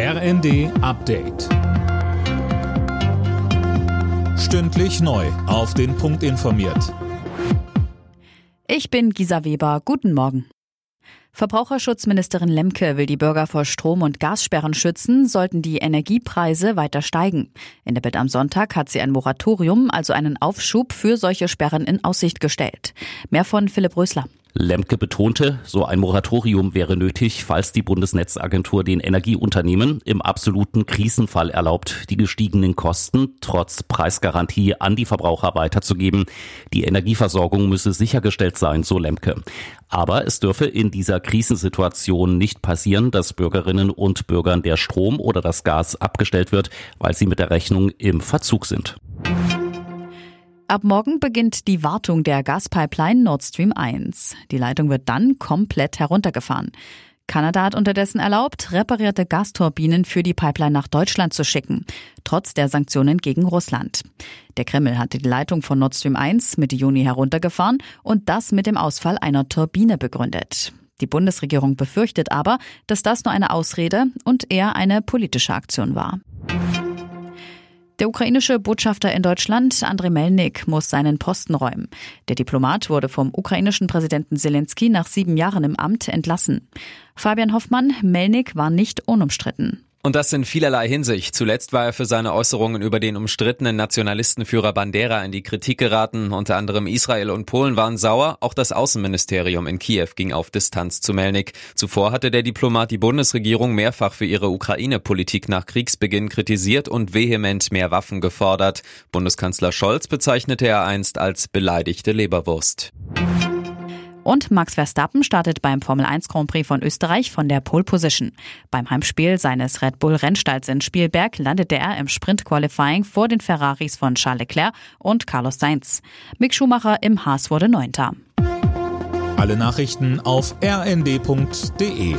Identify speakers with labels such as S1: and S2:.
S1: RND Update. Stündlich neu. Auf den Punkt informiert.
S2: Ich bin Gisa Weber. Guten Morgen. Verbraucherschutzministerin Lemke will die Bürger vor Strom- und Gassperren schützen, sollten die Energiepreise weiter steigen. In der Bild am Sonntag hat sie ein Moratorium, also einen Aufschub für solche Sperren in Aussicht gestellt. Mehr von Philipp Rösler.
S3: Lemke betonte, so ein Moratorium wäre nötig, falls die Bundesnetzagentur den Energieunternehmen im absoluten Krisenfall erlaubt, die gestiegenen Kosten trotz Preisgarantie an die Verbraucher weiterzugeben. Die Energieversorgung müsse sichergestellt sein, so Lemke. Aber es dürfe in dieser Krisensituation nicht passieren, dass Bürgerinnen und Bürgern der Strom oder das Gas abgestellt wird, weil sie mit der Rechnung im Verzug sind.
S2: Ab morgen beginnt die Wartung der Gaspipeline Nord Stream 1. Die Leitung wird dann komplett heruntergefahren. Kanada hat unterdessen erlaubt, reparierte Gasturbinen für die Pipeline nach Deutschland zu schicken, trotz der Sanktionen gegen Russland. Der Kreml hatte die Leitung von Nord Stream 1 Mitte Juni heruntergefahren und das mit dem Ausfall einer Turbine begründet. Die Bundesregierung befürchtet aber, dass das nur eine Ausrede und eher eine politische Aktion war. Der ukrainische Botschafter in Deutschland, Andrei Melnik, muss seinen Posten räumen. Der Diplomat wurde vom ukrainischen Präsidenten Zelensky nach sieben Jahren im Amt entlassen. Fabian Hoffmann, Melnik war nicht unumstritten.
S4: Und das in vielerlei Hinsicht. Zuletzt war er für seine Äußerungen über den umstrittenen Nationalistenführer Bandera in die Kritik geraten. Unter anderem Israel und Polen waren sauer. Auch das Außenministerium in Kiew ging auf Distanz zu Melnik. Zuvor hatte der Diplomat die Bundesregierung mehrfach für ihre Ukraine-Politik nach Kriegsbeginn kritisiert und vehement mehr Waffen gefordert. Bundeskanzler Scholz bezeichnete er einst als beleidigte Leberwurst.
S2: Und Max Verstappen startet beim Formel 1 Grand Prix von Österreich von der Pole Position. Beim Heimspiel seines Red Bull Rennstalls in Spielberg landete er im Sprint Qualifying vor den Ferraris von Charles Leclerc und Carlos Sainz. Mick Schumacher im Haas wurde Neunter.
S1: Alle Nachrichten auf rnd.de